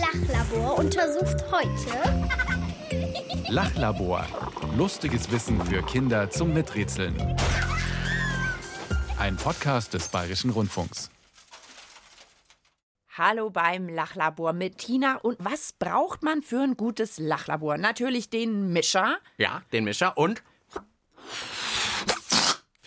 Lachlabor untersucht heute Lachlabor. Lustiges Wissen für Kinder zum Miträtseln. Ein Podcast des Bayerischen Rundfunks. Hallo beim Lachlabor mit Tina. Und was braucht man für ein gutes Lachlabor? Natürlich den Mischer. Ja, den Mischer und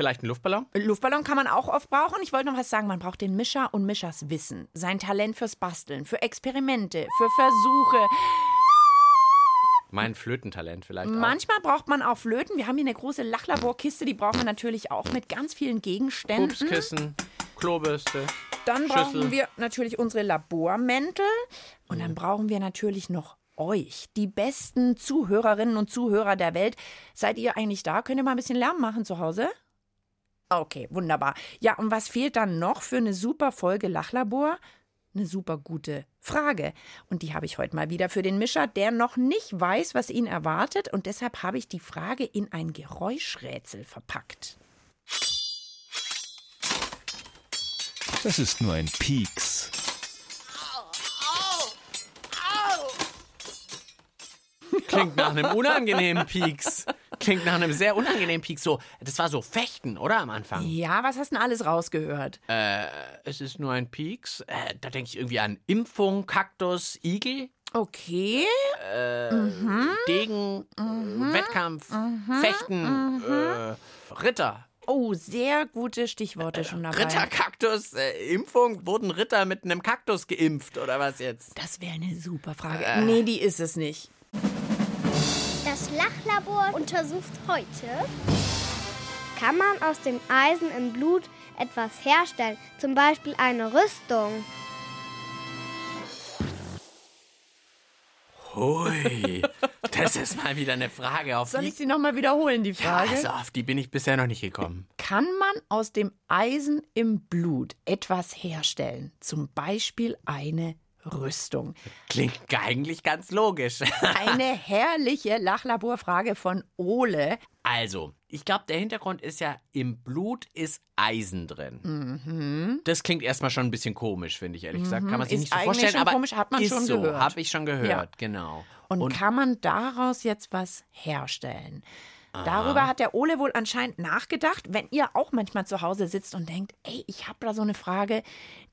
vielleicht einen Luftballon? Luftballon kann man auch oft brauchen. Ich wollte noch was sagen. Man braucht den Mischer und Mischers Wissen. Sein Talent fürs Basteln, für Experimente, für Versuche. Mein Flötentalent vielleicht auch. Manchmal braucht man auch Flöten. Wir haben hier eine große Lachlaborkiste. Die brauchen wir natürlich auch mit ganz vielen Gegenständen. Pupskissen, Klobürste. Dann Schüssel. brauchen wir natürlich unsere Labormäntel. Und dann brauchen wir natürlich noch euch, die besten Zuhörerinnen und Zuhörer der Welt. Seid ihr eigentlich da? Könnt ihr mal ein bisschen Lärm machen zu Hause? Okay, wunderbar. Ja, und was fehlt dann noch für eine super Folge Lachlabor? Eine super gute Frage. Und die habe ich heute mal wieder für den Mischer, der noch nicht weiß, was ihn erwartet. Und deshalb habe ich die Frage in ein Geräuschrätsel verpackt. Das ist nur ein Pieks. Klingt nach einem unangenehmen Pieks. Klingt nach einem sehr unangenehmen Pieks. So, das war so Fechten, oder am Anfang? Ja, was hast du denn alles rausgehört? Es ist nur ein Pieks. Äh, da denke ich irgendwie an Impfung, Kaktus, Igel, Okay. Degen, äh, Wettkampf, Fechten, äh, Ritter. Oh, sehr gute Stichworte schon dabei. Ritter, Kaktus, äh, Impfung. Wurden Ritter mit einem Kaktus geimpft oder was jetzt? Das wäre eine super Frage. Nee, die ist es nicht. Das Lachlabor untersucht heute Kann man aus dem Eisen im Blut etwas herstellen? Zum Beispiel eine Rüstung. Hui, das ist mal wieder eine Frage, auf Soll die, ich sie nochmal wiederholen, die ja, Frage? also auf die bin ich bisher noch nicht gekommen. Kann man aus dem Eisen im Blut etwas herstellen? Zum Beispiel eine Rüstung. Klingt eigentlich ganz logisch. Eine herrliche Lachlaborfrage von Ole. Also, ich glaube, der Hintergrund ist ja, im Blut ist Eisen drin. Das klingt erstmal schon ein bisschen komisch, finde ich ehrlich gesagt. Kann man sich Ist nicht so eigentlich vorstellen, schon aber komisch, hat man ist schon so, gehört. habe ich schon gehört, Ja. genau. Und, kann man daraus jetzt was herstellen? Darüber hat der Ole wohl anscheinend nachgedacht. Wenn ihr auch manchmal zu Hause sitzt und denkt, ey, ich habe da so eine Frage,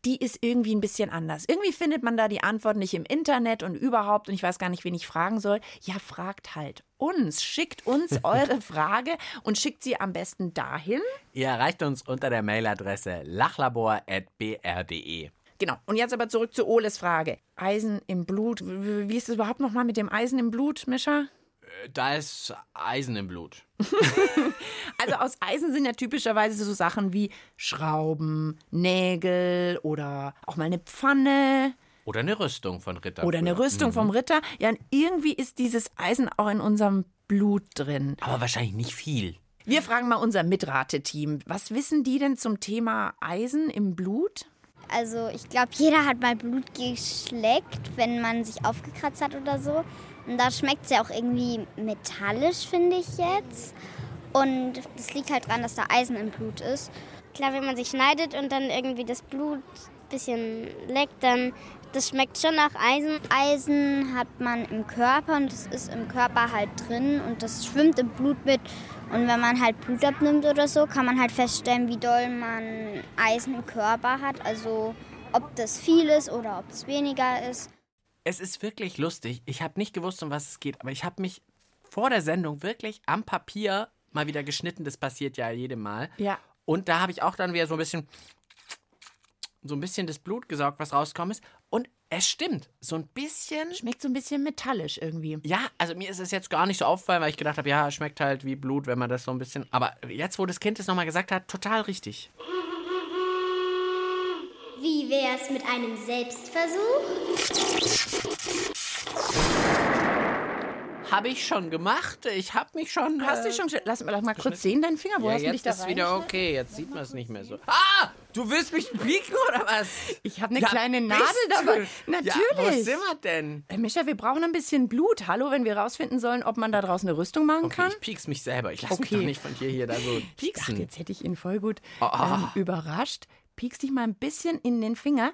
die ist irgendwie ein bisschen anders. Irgendwie findet man da die Antwort nicht im Internet und überhaupt und ich weiß gar nicht, wen ich fragen soll. Ja, fragt halt uns. Schickt uns eure Frage und schickt sie am besten dahin. Ihr erreicht uns unter der Mailadresse lachlabor.br.de. Genau. Und jetzt aber zurück zu Oles Frage. Eisen im Blut. Wie ist es überhaupt nochmal mit dem Eisen im Blut, Mischa? Da ist Eisen im Blut. Also aus Eisen sind ja typischerweise so Sachen wie Schrauben, Nägel oder auch mal eine Pfanne Oder eine Rüstung von Ritter. oder eine. Rüstung vom Ritter. Ja, und irgendwie ist dieses Eisen auch in unserem Blut drin. Aber wahrscheinlich nicht viel. Wir fragen mal unser Mitrateteam. Was wissen die denn zum Thema Eisen im Blut? Also ich glaube, jeder hat mal Blut geschleckt, wenn man sich aufgekratzt hat oder so. Und da schmeckt ja auch irgendwie metallisch, finde ich jetzt. Und das liegt halt daran, dass da Eisen im Blut ist. Klar, wenn man sich schneidet und dann irgendwie das Blut ein bisschen leckt, dann das schmeckt schon nach Eisen. Eisen hat man im Körper und das ist im Körper halt drin und das schwimmt im Blut mit. Und wenn man halt Blut abnimmt oder so, kann man halt feststellen, wie doll man Eisen im Körper hat. Also ob das viel ist oder ob es weniger ist. Es ist wirklich lustig. Ich habe nicht gewusst, um was es geht, aber ich habe mich vor der Sendung wirklich am Papier mal wieder geschnitten. Das passiert ja jedem Mal. Ja. Und da habe ich auch dann wieder so ein bisschen so ein bisschen das Blut gesaugt, was rausgekommen ist. Und es stimmt, so ein bisschen. Schmeckt so ein bisschen metallisch irgendwie. Ja, also mir ist es jetzt gar nicht so aufgefallen, weil ich gedacht habe, ja, schmeckt halt wie Blut, wenn man das so ein bisschen. Aber jetzt, wo das Kind es nochmal gesagt hat, total richtig. Wie wär's mit einem Selbstversuch? Habe ich schon gemacht. Ich habe mich schon. Hast du äh, schon. Lass, lass mal kurz sehen, deinen Finger. Wo Ja, hast du dich jetzt da ist rein? wieder okay. Jetzt sieht man es nicht mehr so. Ah, du willst mich pieken oder was? Ich habe eine Ja, kleine Nadel du? dabei. Ja, wo Natürlich. sind wir denn? Äh, Mischa, wir brauchen ein bisschen Blut. Hallo, wenn wir rausfinden sollen, ob man da draußen eine Rüstung machen Okay, kann. ich pieks mich selber. Ich lasse Okay. mich doch nicht von dir hier da so Ich dachte, pieksen. jetzt hätte ich ihn voll gut Ah. ähm, überrascht. Piekst dich mal ein bisschen in den Finger.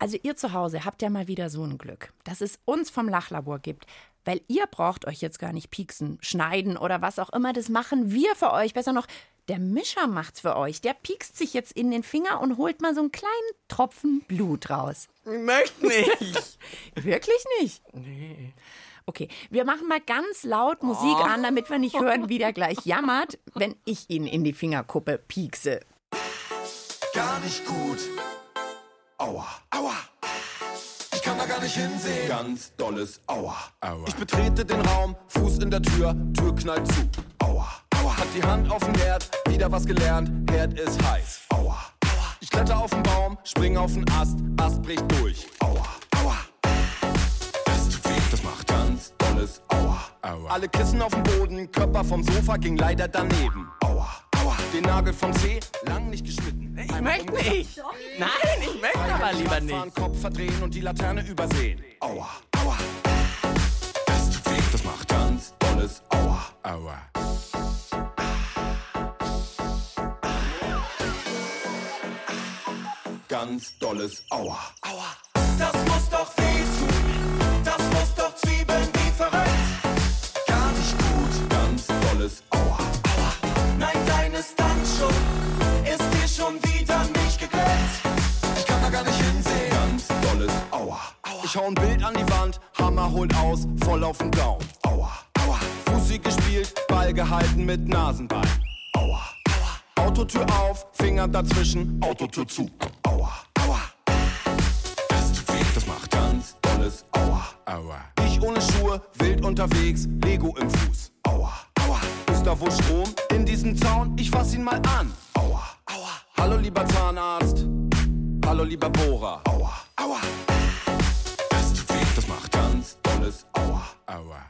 Also ihr zu Hause habt ja mal wieder so ein Glück, dass es uns vom Lachlabor gibt. Weil ihr braucht euch jetzt gar nicht pieksen, schneiden oder was auch immer. Das machen wir für euch. Besser noch, der Mischer macht's für euch. Der piekst sich jetzt in den Finger und holt mal so einen kleinen Tropfen Blut raus. Ich möchte nicht. Wirklich nicht? nee. Okay, wir machen mal ganz laut Musik an, damit wir nicht hören, wie der gleich jammert, wenn ich ihn in die Fingerkuppe piekse. Gar nicht gut. Aua, aua. Ich kann da gar nicht hinsehen. Ganz dolles Aua. Aua. Ich betrete den Raum, Fuß in der Tür, Tür knallt zu. Aua, aua. Hat die Hand auf dem Herd, wieder was gelernt, Herd ist heiß. Aua, aua. Ich kletter auf den Baum, spring auf den Ast, Ast bricht durch. Aua, aua. Das tut weh, das macht ganz dolles Aua. Aua. Alle Kissen auf dem Boden, Körper vom Sofa ging leider daneben. Aua, aua. Den Nagel vom Zeh, lang nicht geschnitten. Ich möchte nicht. Nein, ich möchte aber lieber nicht. Fahren, Kopf verdrehen und die Laterne übersehen. Aua, aua. Das tut weh, das macht ganz dolles Aua. Aua. Ganz dolles Aua. Aua. Das muss doch weh tun. Das muss doch zwiebeln wie verrückt. Gar nicht gut. Ganz dolles. Aua. Ich hau ein Bild an die Wand, Hammer holt aus, voll auf den Daumen. Aua. Aua. Fussi gespielt, Ball gehalten mit Nasenbein. Aua. Aua. Autotür auf, Finger dazwischen, Autotür zu. Aua. Aua. Das tut weh, das macht ganz dolles Aua. Aua. Ich ohne Schuhe, wild unterwegs, Lego im Fuß. Aua. Aua. Ist da wohl Strom in diesem Zaun? Ich fass ihn mal an. Aua. Aua. Hallo lieber Zahnarzt. Hallo lieber Bohrer. Aua. Aua. Ganz dolles Aua. Aua.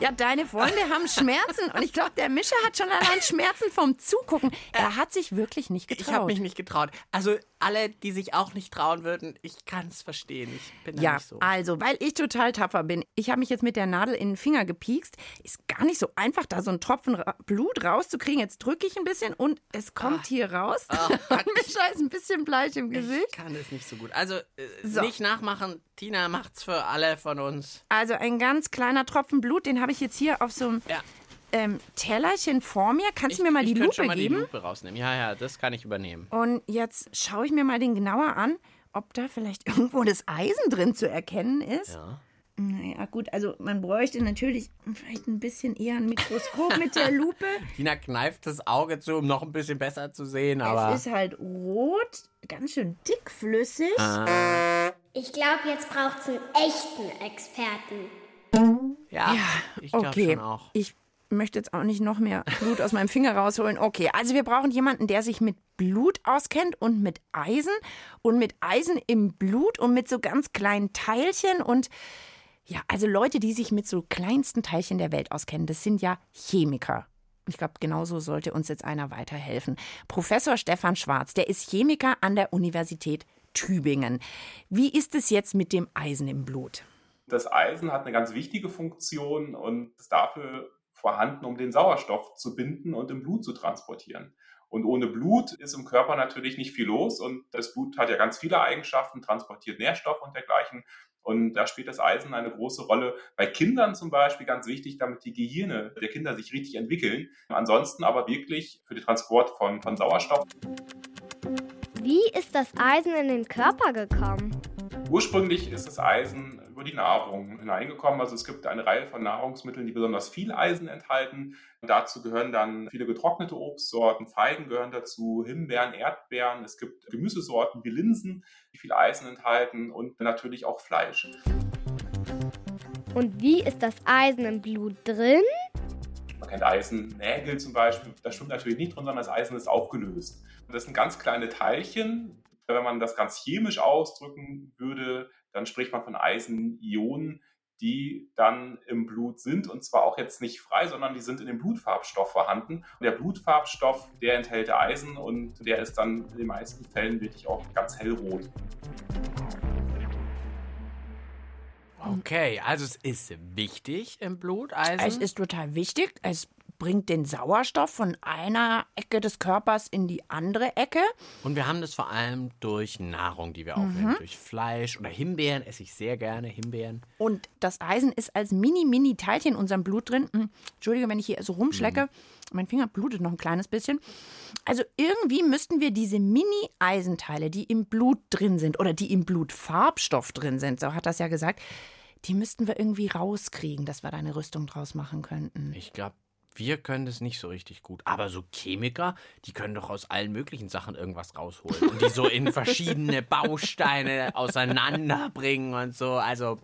Ja, deine Freunde haben Schmerzen und ich glaube, der Mischer hat schon allein Schmerzen vom Zugucken. Er hat sich wirklich nicht getraut. Ich habe mich nicht getraut. Also alle, die sich auch nicht trauen würden, ich kann es verstehen. Ich bin da Ja, nicht so. also, weil ich total tapfer bin. Ich habe mich jetzt mit der Nadel in den Finger gepiekst. Ist gar nicht so einfach, da so einen Tropfen Ra Blut rauszukriegen. Jetzt drücke ich ein bisschen und es kommt hier raus. und Mischa ist ein bisschen bleich im Ich Gesicht. kann es nicht so gut. Also äh, So. nicht nachmachen. Tina macht's für alle von uns. Also ein ganz kleiner Tropfen Blut, den habe ich jetzt hier auf so einem Ja. Ähm, Tellerchen vor mir. Kannst du mir mal ich die könnte Lupe schon mal geben? die Lupe rausnehmen. Ja, ja, das kann ich übernehmen. Und jetzt schaue ich mir mal den genauer an, ob da vielleicht irgendwo das Eisen drin zu erkennen ist. Ja. Naja, gut, also man bräuchte natürlich vielleicht ein bisschen eher ein Mikroskop mit der Lupe. Tina kneift das Auge zu, um noch ein bisschen besser zu sehen, aber Es ist halt rot, ganz schön dickflüssig. Ich glaube, jetzt braucht es einen echten Experten. ja, ich glaube okay. schon auch. Ich möchte jetzt auch nicht noch mehr Blut aus meinem Finger rausholen. Okay, also wir brauchen jemanden, der sich mit Blut auskennt und mit Eisen und mit Eisen im Blut und mit so ganz kleinen Teilchen und ja, also Leute, die sich mit so kleinsten Teilchen der Welt auskennen, das sind ja Chemiker. Ich glaube, genauso sollte uns jetzt einer weiterhelfen. Professor Stefan Schwarz, der ist Chemiker an der Universität Tübingen. Wie ist es jetzt mit dem Eisen im Blut? Das Eisen hat eine ganz wichtige Funktion und ist dafür vorhanden, um den Sauerstoff zu binden und im Blut zu transportieren. Und ohne Blut ist im Körper natürlich nicht viel los und das Blut hat ja ganz viele Eigenschaften, transportiert Nährstoffe und dergleichen. Und da spielt das Eisen eine große Rolle. Bei Kindern zum Beispiel ganz wichtig, damit die Gehirne der Kinder sich richtig entwickeln. Ansonsten aber wirklich für den Transport von, von Sauerstoff. Wie ist das Eisen in den Körper gekommen? Ursprünglich ist das Eisen über die Nahrung hineingekommen. Also es gibt eine Reihe von Nahrungsmitteln, die besonders viel Eisen enthalten. Und dazu gehören dann viele getrocknete Obstsorten, Feigen gehören dazu, Himbeeren, Erdbeeren. Es gibt Gemüsesorten wie Linsen, die viel Eisen enthalten und natürlich auch Fleisch. Und wie ist das Eisen im Blut drin? Man kennt Eisennägel zum Beispiel. Das stimmt natürlich nicht drin, sondern das Eisen ist aufgelöst. Und das sind ganz kleine Teilchen. Wenn man das ganz chemisch ausdrücken würde, dann spricht man von Eisenionen, die dann im Blut sind. Und zwar auch jetzt nicht frei, sondern die sind in dem Blutfarbstoff vorhanden. Und der Blutfarbstoff, der enthält Eisen und der ist dann in den meisten Fällen wirklich auch ganz hellrot. Okay, also es ist wichtig im Blut, Eisen. Es ist total wichtig. Es bringt den Sauerstoff von einer Ecke des Körpers in die andere Ecke. Und wir haben das vor allem durch Nahrung, die wir aufnehmen. Durch Fleisch oder Himbeeren esse ich sehr gerne. Himbeeren. Und das Eisen ist als mini-mini-Teilchen in unserem Blut drin. Hm, Entschuldige, wenn ich hier so rumschlecke. Mein Finger blutet noch ein kleines bisschen. Also irgendwie müssten wir diese Mini-Eisenteile, die im Blut drin sind oder die im Blutfarbstoff drin sind, so hat das ja gesagt, die müssten wir irgendwie rauskriegen, dass wir da eine Rüstung draus machen könnten. Ich glaube, wir können das nicht so richtig gut. Aber so Chemiker, die können doch aus allen möglichen Sachen irgendwas rausholen. Und die so in verschiedene Bausteine auseinanderbringen und so. Also,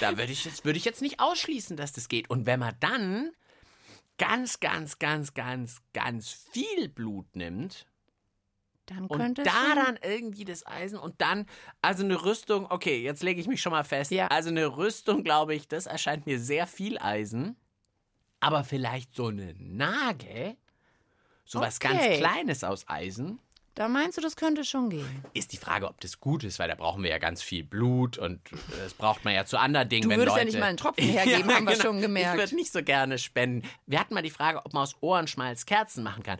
da würde ich, jetzt- würde ich jetzt nicht ausschließen, dass das geht. Und wenn man dann ganz, ganz, ganz, ganz, ganz viel Blut nimmt Dann und könnte da es sein. dann irgendwie das Eisen und dann, also eine Rüstung, okay, jetzt lege ich mich schon mal fest. Ja. Also eine Rüstung, glaube ich, das erscheint mir sehr viel Eisen. Aber vielleicht so eine Nage, so was ganz. Kleines aus Eisen, Da meinst du, das könnte schon gehen. ist die Frage, ob das gut ist, weil da brauchen wir ja ganz viel Blut und das braucht man ja zu anderen Dingen. Du wenn würdest ja Leute, nicht mal einen Tropfen hergeben, haben wir schon Ich gemerkt. würde nicht so gerne spenden. Wir hatten mal die Frage, ob man aus Ohrenschmalz Kerzen machen kann.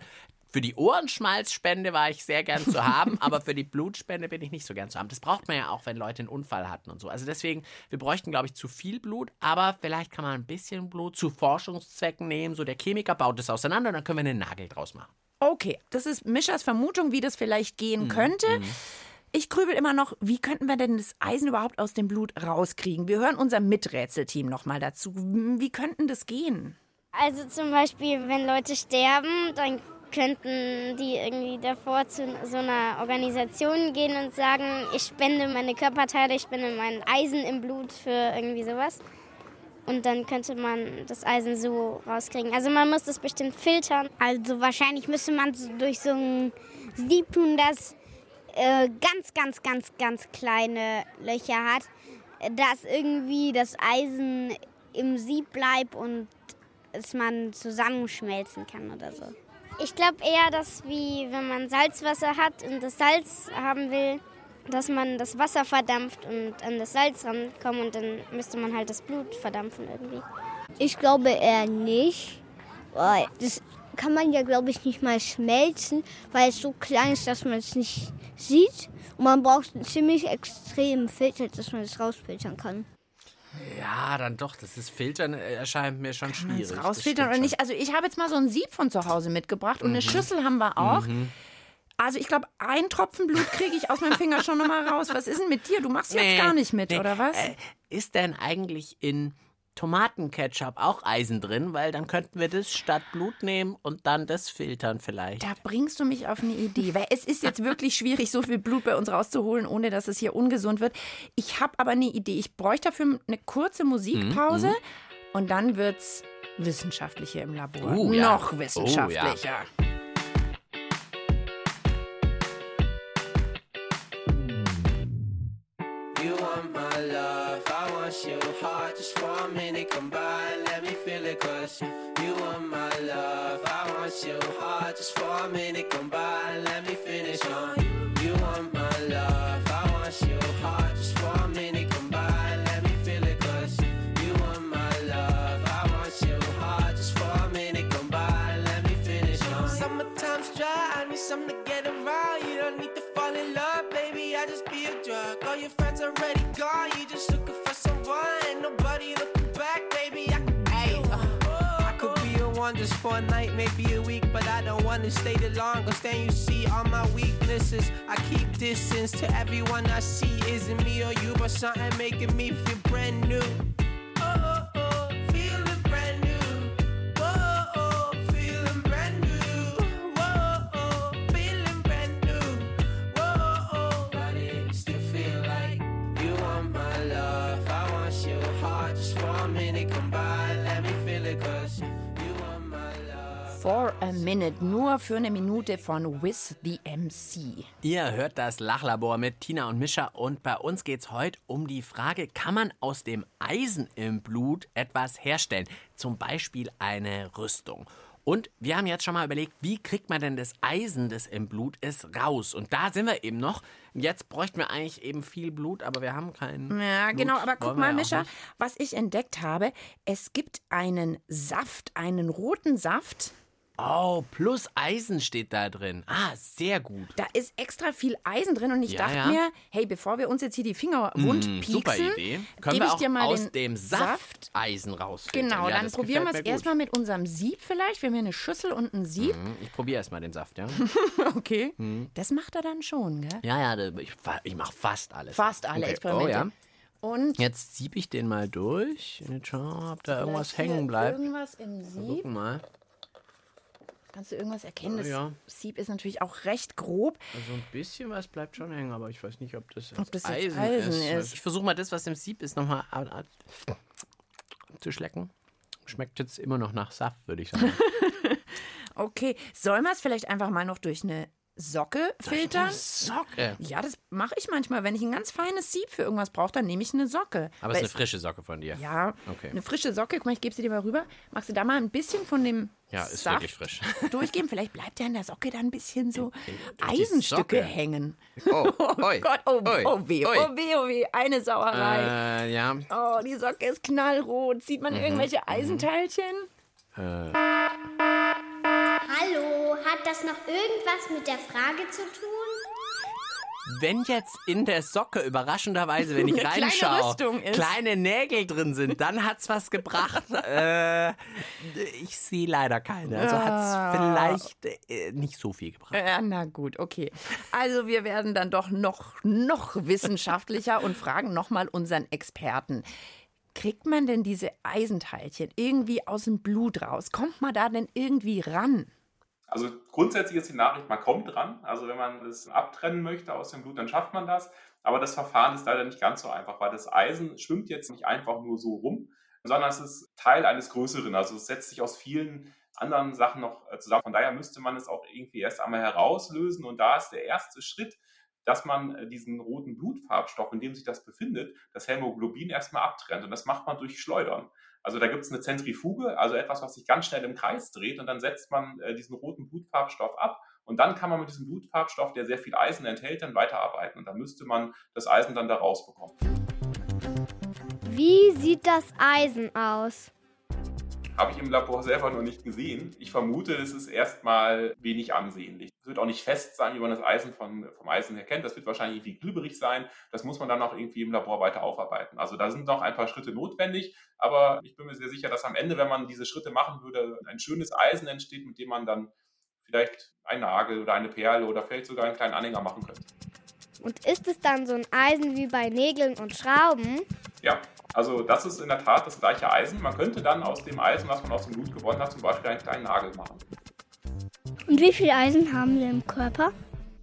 Für die Ohrenschmalzspende war ich sehr gern zu haben, aber für die Blutspende bin ich nicht so gern zu haben. Das braucht man ja auch, wenn Leute einen Unfall hatten und so. Also deswegen, wir bräuchten, glaube ich, zu viel Blut, aber vielleicht kann man ein bisschen Blut zu Forschungszwecken nehmen. So der Chemiker baut es auseinander und dann können wir einen Nagel draus machen. Okay, das ist Mischas Vermutung, wie das vielleicht gehen könnte. Ich grübel immer noch, wie könnten wir denn das Eisen überhaupt aus dem Blut rauskriegen? Wir hören unser Miträtselteam noch mal dazu. Wie könnten das gehen? Also zum Beispiel, wenn Leute sterben, dann könnten die irgendwie davor zu so einer Organisation gehen und sagen, ich spende meine Körperteile, ich spende mein Eisen im Blut für irgendwie sowas. Und dann könnte man das Eisen so rauskriegen. Also man muss das bestimmt filtern. Also wahrscheinlich müsste man durch so ein Sieb tun, das äh, ganz, ganz, ganz, ganz kleine Löcher hat, dass irgendwie das Eisen im Sieb bleibt und es man zusammenschmelzen kann oder so. Ich glaube eher, dass wie wenn man Salzwasser hat und das Salz haben will, dass man das Wasser verdampft und an das Salz rankommt und dann müsste man halt das Blut verdampfen irgendwie. Ich glaube eher nicht, weil das kann man ja, glaube ich, nicht mal schmelzen, weil es so klein ist, dass man es nicht sieht. Und man braucht einen ziemlich extremen Filter, dass man es rausfiltern kann. Ja, dann doch. Das ist Filtern äh, erscheint mir schon Kann schwierig. rausfiltern oder nicht? Also ich habe jetzt mal so ein Sieb von zu Hause mitgebracht und eine Schüssel haben wir auch. Also ich glaube, ein Tropfen Blut kriege ich aus meinem Finger schon noch mal raus. Was ist denn mit dir? Du machst jetzt Nee, gar nicht mit, nee. oder was? Äh, ist denn eigentlich in Tomatenketchup auch Eisen drin? Weil dann könnten wir das statt Blut nehmen und dann das filtern vielleicht. Da bringst du mich auf eine Idee, weil es ist jetzt wirklich schwierig, so viel Blut bei uns rauszuholen, ohne dass es hier ungesund wird. Ich habe aber eine Idee. Ich bräuchte dafür eine kurze Musikpause und dann wird's wissenschaftlich hier im Labor. Oh, ja. Noch wissenschaftlicher. You come by let me feel it. Cause you want my love, I want you hard. Just for a minute, come by let me finish on you. You want my love, I want you hard. Just for a minute, come by let me feel it. Cause you want my love, I want you hard. Just for a minute, come by let me finish on you. Summertime's dry, I need something to get around. You don't need to fall in love, baby. I just be a drug. All your friends already gone. You just one just for a night, maybe a week, but I don't wanna stay the longest. Then you see all my weaknesses. I keep distance to everyone I see. Isn't me or you, but something making me feel brand new. A minute, nur für eine Minute von With the MC. Ihr hört das Lachlabor mit Tina und Mischa und bei uns geht's heute um die Frage, kann man aus dem Eisen im Blut etwas herstellen? Zum Beispiel eine Rüstung. Und wir haben jetzt schon mal überlegt, wie kriegt man denn das Eisen, das im Blut ist, raus? Und da sind wir eben noch. Jetzt bräuchten wir eigentlich eben viel Blut, aber wir haben keinen. Ja, Blut. genau, aber guck Wollen mal, ja Mischa, was ich entdeckt habe, es gibt einen Saft, einen roten Saft. Oh, plus Eisen steht da drin. Ah, sehr gut. Da ist extra viel Eisen drin und ich Ja, dachte ja. mir, hey, bevor wir uns jetzt hier die Finger wund Mm, pieksen, super Idee. Können gebe wir ich auch dir mal aus dem Saft, Eisen rausfiltern. Genau, ja, dann probieren wir es erstmal mit unserem Sieb vielleicht. Wir haben hier eine Schüssel und ein Sieb. Mhm, Ich probiere erstmal den Saft, ja? Okay. Mhm. Das macht er dann schon, gell? ja, ja, ich, ich mache fast alles. Fast alle okay. Experimente. Oh, ja. Und Jetzt sieb ich den mal durch. Jetzt schauen, ob da irgendwas hängen bleibt. Irgendwas im Sieb. Gucken mal. Kannst du irgendwas erkennen? Das Ja. Sieb ist natürlich auch recht grob. Also ein bisschen was bleibt schon hängen, aber ich weiß nicht, ob das, Ob das Eisen, Eisen ist. ist. Ich versuche mal das, was im Sieb ist, nochmal zu schlecken. Schmeckt jetzt immer noch nach Saft, würde ich sagen. Okay, sollen wir es vielleicht einfach mal noch durch eine Socke filtern? Socke. Ja, das mache ich manchmal. Wenn ich ein ganz feines Sieb für irgendwas brauche, dann nehme ich eine Socke. Aber es ist eine frische Socke von dir. Ja, Okay. eine frische Socke. Guck mal, ich gebe sie dir mal rüber. Magst du da mal ein bisschen von dem Ja, ist Saft wirklich frisch. durchgeben? Vielleicht bleibt ja in der Socke dann ein bisschen so Eisenstücke hängen. Oh, Oh oi, Gott, oh, oi, oh weh, oi. oh weh, oh weh. Eine Sauerei. Äh, ja. Oh, die Socke ist knallrot. Sieht Mhm. man irgendwelche Eisenteilchen? Hallo, hat das noch irgendwas mit der Frage zu tun? Wenn jetzt in der Socke überraschenderweise, wenn ich kleine reinschaue, ist. kleine Nägel drin sind, dann hat's was gebracht. äh, ich sehe leider keine. Also Ah. hat's vielleicht äh, nicht so viel gebracht. Ja, na gut, okay. Also wir werden dann doch noch, noch wissenschaftlicher und fragen nochmal unseren Experten. Kriegt man denn diese Eisenteilchen irgendwie aus dem Blut raus? Kommt man da denn irgendwie ran? Also grundsätzlich ist die Nachricht, man kommt dran. Also wenn man es abtrennen möchte aus dem Blut, dann schafft man das. Aber das Verfahren ist leider nicht ganz so einfach, weil das Eisen schwimmt jetzt nicht einfach nur so rum, sondern es ist Teil eines Größeren. Also es setzt sich aus vielen anderen Sachen noch äh, zusammen. Von daher müsste man es auch irgendwie erst einmal herauslösen. Und da ist der erste Schritt, dass man äh, diesen roten Blutfarbstoff, in dem sich das befindet, das Hämoglobin erstmal abtrennt. Und das macht man durch Schleudern. Also da gibt es eine Zentrifuge, also etwas, was sich ganz schnell im Kreis dreht und dann setzt man äh, diesen roten Blutfarbstoff ab und dann kann man mit diesem Blutfarbstoff, der sehr viel Eisen enthält, dann weiterarbeiten und da müsste man das Eisen dann da rausbekommen. Wie sieht das Eisen aus? Habe ich im Labor selber noch nicht gesehen. Ich vermute, es ist erstmal wenig ansehnlich. Es wird auch nicht fest sein, wie man das Eisen von, vom Eisen her kennt. Das wird wahrscheinlich irgendwie glibberig sein. Das muss man dann auch irgendwie im Labor weiter aufarbeiten. Also da sind noch ein paar Schritte notwendig, aber ich bin mir sehr sicher, dass am Ende, wenn man diese Schritte machen würde, ein schönes Eisen entsteht, mit dem man dann vielleicht einen Nagel oder eine Perle oder vielleicht sogar einen kleinen Anhänger machen könnte. Und ist es dann so ein Eisen wie bei Nägeln und Schrauben? Ja, also das ist in der Tat das gleiche Eisen. Man könnte dann aus dem Eisen, was man aus dem Blut gewonnen hat, zum Beispiel einen kleinen Nagel machen. Und wie viel Eisen haben wir im Körper?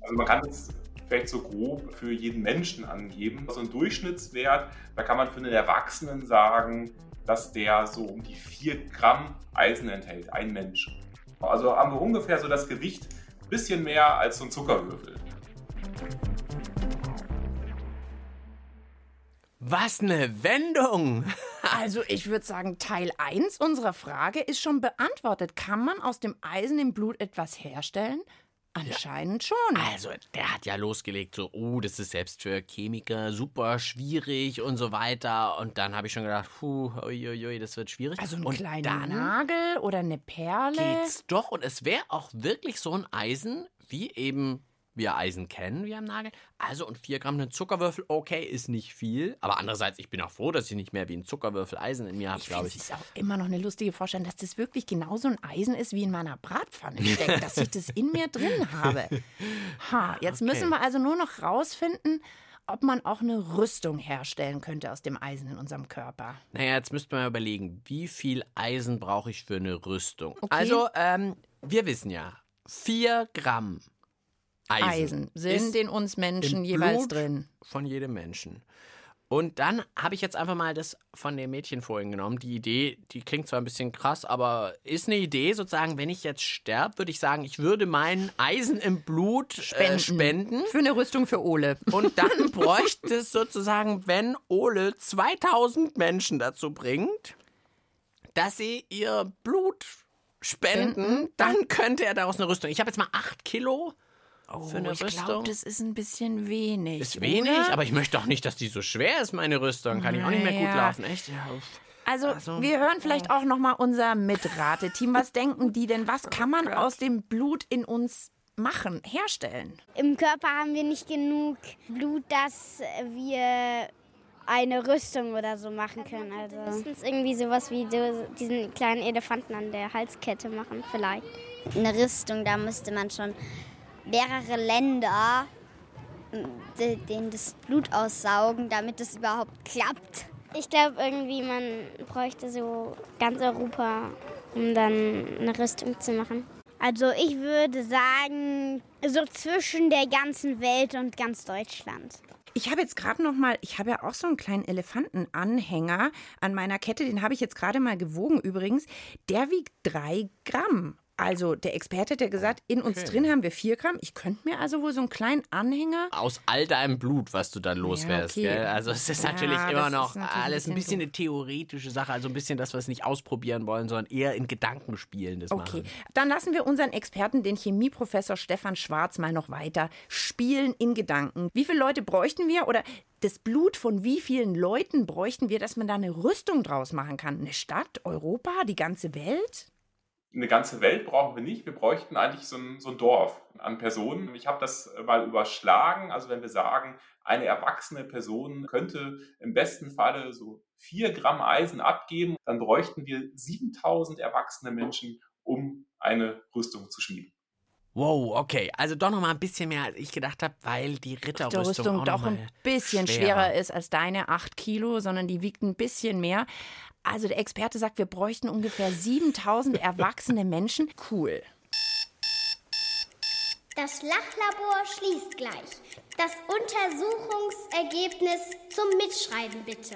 Also man kann es vielleicht so grob für jeden Menschen angeben. Also ein Durchschnittswert, da kann man für einen Erwachsenen sagen, dass der so um die 4 Gramm Eisen enthält, ein Mensch. Also haben wir ungefähr so das Gewicht ein bisschen mehr als so ein Zuckerwürfel. Was eine Wendung! Also ich würde sagen, Teil 1 unserer Frage ist schon beantwortet. Kann man aus dem Eisen im Blut etwas herstellen? Anscheinend schon. Also, der hat ja losgelegt, so, oh, das ist selbst für Chemiker super schwierig und so weiter. Und dann habe ich schon gedacht, puh, uiuiui, das wird schwierig. Also ein und kleiner Nagel oder eine Perle. geht's doch. Und es wäre auch wirklich so ein Eisen, wie eben wir Eisen kennen, wie am Nagel. Also, und 4 Gramm ein Zuckerwürfel, okay, ist nicht viel. Aber andererseits, ich bin auch froh, dass ich nicht mehr wie ein Zuckerwürfel Eisen in mir habe, Ich glaube ich. es ist auch immer noch eine lustige Vorstellung, dass das wirklich genauso ein Eisen ist wie in meiner Bratpfanne steckt, dass ich das in mir drin habe. Ha, jetzt Okay. müssen wir also nur noch rausfinden, ob man auch eine Rüstung herstellen könnte aus dem Eisen in unserem Körper. Naja, jetzt müsste man mal überlegen, wie viel Eisen brauche ich für eine Rüstung? Okay. Also, ähm, wir wissen ja, 4 Gramm Eisen, Eisen sind ist in uns Menschen jeweils Blut drin. von jedem Menschen. Und dann habe ich jetzt einfach mal das von dem Mädchen vorhin genommen. Die Idee, die klingt zwar ein bisschen krass, aber ist eine Idee sozusagen, wenn ich jetzt sterbe, würde ich sagen, ich würde mein Eisen im Blut spenden. Äh, spenden. Für eine Rüstung für Ole. Und dann bräuchte es sozusagen, wenn Ole 2000 Menschen dazu bringt, dass sie ihr Blut spenden, dann könnte er daraus eine Rüstung. Ich habe jetzt mal acht Kilo für eine Oh, ich Rüstung. glaube, das ist ein bisschen wenig. ist wenig, oder? aber ich möchte auch nicht, dass die so schwer ist, meine Rüstung. Kann ich auch nicht mehr gut laufen, echt? Ja. Also, Also, wir hören vielleicht auch noch mal unser Mitrateteam. Was denken die denn? Was kann man aus dem Blut in uns machen, herstellen? Im Körper haben wir nicht genug Blut, dass wir eine Rüstung oder so machen können. Also höchstens irgendwie sowas wie so diesen kleinen Elefanten an der Halskette machen, vielleicht. Eine Rüstung, da müsste man schon mehrere Länder äh, denen das Blut aussaugen, damit es überhaupt klappt. Ich glaube irgendwie, man bräuchte so ganz Europa, um dann eine Rüstung zu machen. Also ich würde sagen, so zwischen der ganzen Welt und ganz Deutschland. Ich habe jetzt gerade noch mal, ich habe ja auch so einen kleinen Elefantenanhänger an meiner Kette, den habe ich jetzt gerade mal gewogen übrigens. Der wiegt drei Gramm. Also der Experte hat ja gesagt, in uns drin haben wir vier Gramm. Ich könnte mir also wohl so einen kleinen Anhänger Aus all deinem Blut, was du dann loswärst. okay. Gell? Also es ist Ja, natürlich immer noch natürlich ein alles ein bisschen bisschen eine theoretische Sache, also ein bisschen das, was wir nicht ausprobieren wollen, sondern eher in Gedankenspielen das Okay, machen. dann lassen wir unseren Experten, den Chemieprofessor Stefan Schwarz, mal noch weiter spielen in Gedanken. Wie viele Leute bräuchten wir oder das Blut von wie vielen Leuten bräuchten wir, dass man da eine Rüstung draus machen kann? Eine Stadt, Europa, die ganze Welt? Eine ganze Welt brauchen wir nicht. Wir bräuchten eigentlich so ein, so ein Dorf an Personen. Ich habe das mal überschlagen. Also wenn wir sagen, eine erwachsene Person könnte im besten Falle so vier Gramm Eisen abgeben, dann bräuchten wir 7000 erwachsene Menschen, um eine Rüstung zu schmieden. Wow, okay. Also doch noch mal ein bisschen mehr, als ich gedacht habe, weil die Ritterrüstung Rüstung auch doch noch mal ein bisschen schwerer ist als deine 8 Kilo, sondern die wiegt ein bisschen mehr. Also der Experte sagt, wir bräuchten ungefähr 7000 erwachsene Menschen. Cool. Das Lachlabor schließt gleich. Das Untersuchungsergebnis zum Mitschreiben bitte.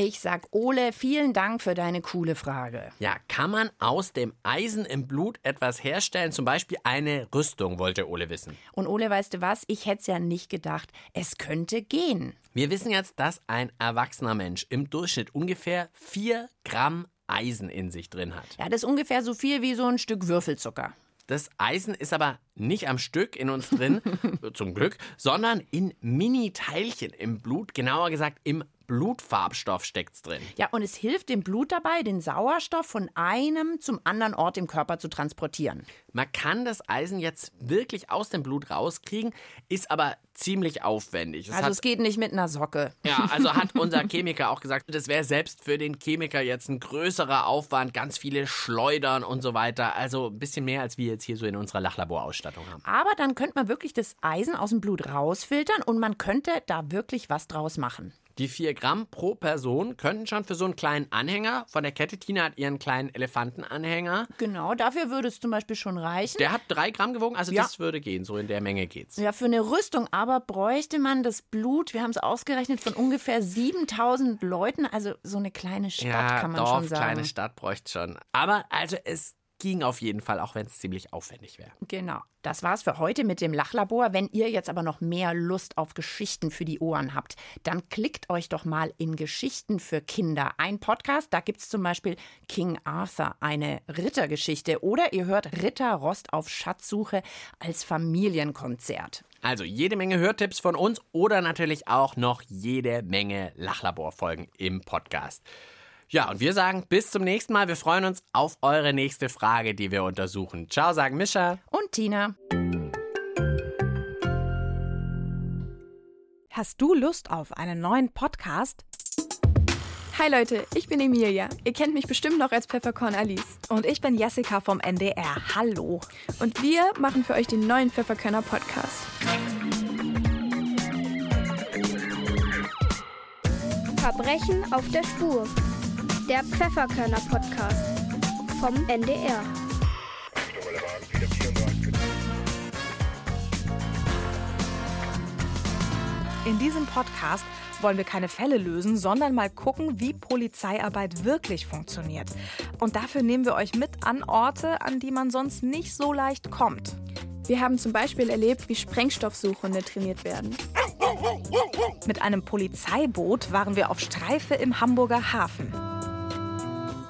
Ich sag Ole, vielen Dank für deine coole Frage. Ja, kann man aus dem Eisen im Blut etwas herstellen? Zum Beispiel eine Rüstung, wollte Ole wissen. Und Ole, weißt du was? Ich hätte es ja nicht gedacht. Es könnte gehen. Wir wissen jetzt, dass ein erwachsener Mensch im Durchschnitt ungefähr 4 Gramm Eisen in sich drin hat. Ja, das ist ungefähr so viel wie so ein Stück Würfelzucker. Das Eisen ist aber nicht am Stück in uns drin, zum Glück, sondern in Mini-Teilchen im Blut, genauer gesagt im Blutfarbstoff steckt's drin. Ja, und es hilft dem Blut dabei, den Sauerstoff von einem zum anderen Ort im Körper zu transportieren. Man kann das Eisen jetzt wirklich aus dem Blut rauskriegen, ist aber ziemlich aufwendig. Es Also hat, es geht nicht mit einer Socke. ja, also hat unser Chemiker auch gesagt, das wäre selbst für den Chemiker jetzt ein größerer Aufwand, ganz viele Schleudern und so weiter. Also ein bisschen mehr, als wir jetzt hier so in unserer Lachlaborausstattung haben. Aber dann könnte man wirklich das Eisen aus dem Blut rausfiltern und man könnte da wirklich was draus machen. Die 4 Gramm pro Person könnten schon für so einen kleinen Anhänger von der Kette, Tina hat ihren kleinen Elefantenanhänger, Genau, dafür würde es zum Beispiel schon reichen. der hat 3 Gramm gewogen, also Ja. das würde gehen, so in der Menge geht's. Ja, für eine Rüstung aber bräuchte man das Blut, wir haben es ausgerechnet, von ungefähr 7000 Leuten. Also so eine kleine Stadt ja, kann man Dorf, schon sagen. kleine Stadt bräuchte schon. Aber also es ging auf jeden Fall, auch wenn es ziemlich aufwendig wäre. Genau. Das war's für heute mit dem Lachlabor. Wenn ihr jetzt aber noch mehr Lust auf Geschichten für die Ohren habt, dann klickt euch doch mal in Geschichten für Kinder. Ein Podcast, da gibt's zum Beispiel King Arthur, eine Rittergeschichte. Oder ihr hört Ritter Rost auf Schatzsuche als Familienkonzert. Also jede Menge Hörtipps von uns oder natürlich auch noch jede Menge Lachlaborfolgen im Podcast. Ja, und wir sagen bis zum nächsten Mal. Wir freuen uns auf eure nächste Frage, die wir untersuchen. Ciao, sagen Mischa. Und Tina. Hast du Lust auf einen neuen Podcast? Hi Leute, ich bin Emilia. Ihr kennt mich bestimmt noch als Pfefferkorn Alice. Und ich bin Jessica vom NDR. Hallo. Und wir machen für euch den neuen Pfefferkörner Podcast. Verbrechen auf der Spur. Der Pfefferkörner Podcast vom NDR. In diesem Podcast wollen wir keine Fälle lösen, sondern mal gucken, wie Polizeiarbeit wirklich funktioniert. Und dafür nehmen wir euch mit an Orte, an die man sonst nicht so leicht kommt. Wir haben zum Beispiel erlebt, wie Sprengstoffsuchhunde trainiert werden. Mit einem Polizeiboot waren wir auf Streife im Hamburger Hafen.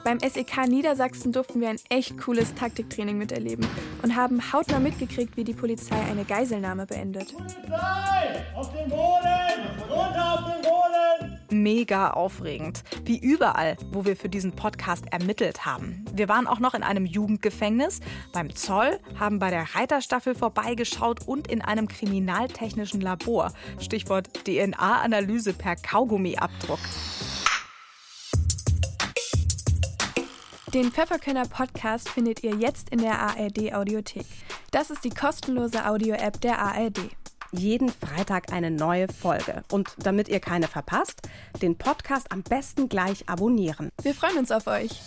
Beim SEK Niedersachsen durften wir ein echt cooles Taktiktraining miterleben und haben hautnah mitgekriegt, wie die Polizei eine Geiselnahme beendet. Polizei! Auf den Boden! Runter auf den Boden! Mega aufregend. Wie überall, wo wir für diesen Podcast ermittelt haben. Wir waren auch noch in einem Jugendgefängnis, beim Zoll, haben bei der Reiterstaffel vorbeigeschaut und in einem kriminaltechnischen Labor. Stichwort DNA-Analyse per Kaugummiabdruck. Den Pfefferkönner Podcast findet ihr jetzt in der ARD Audiothek. Das ist die kostenlose Audio-App der ARD. Jeden Freitag eine neue Folge. Und damit ihr keine verpasst, den Podcast am besten gleich abonnieren. Wir freuen uns auf euch.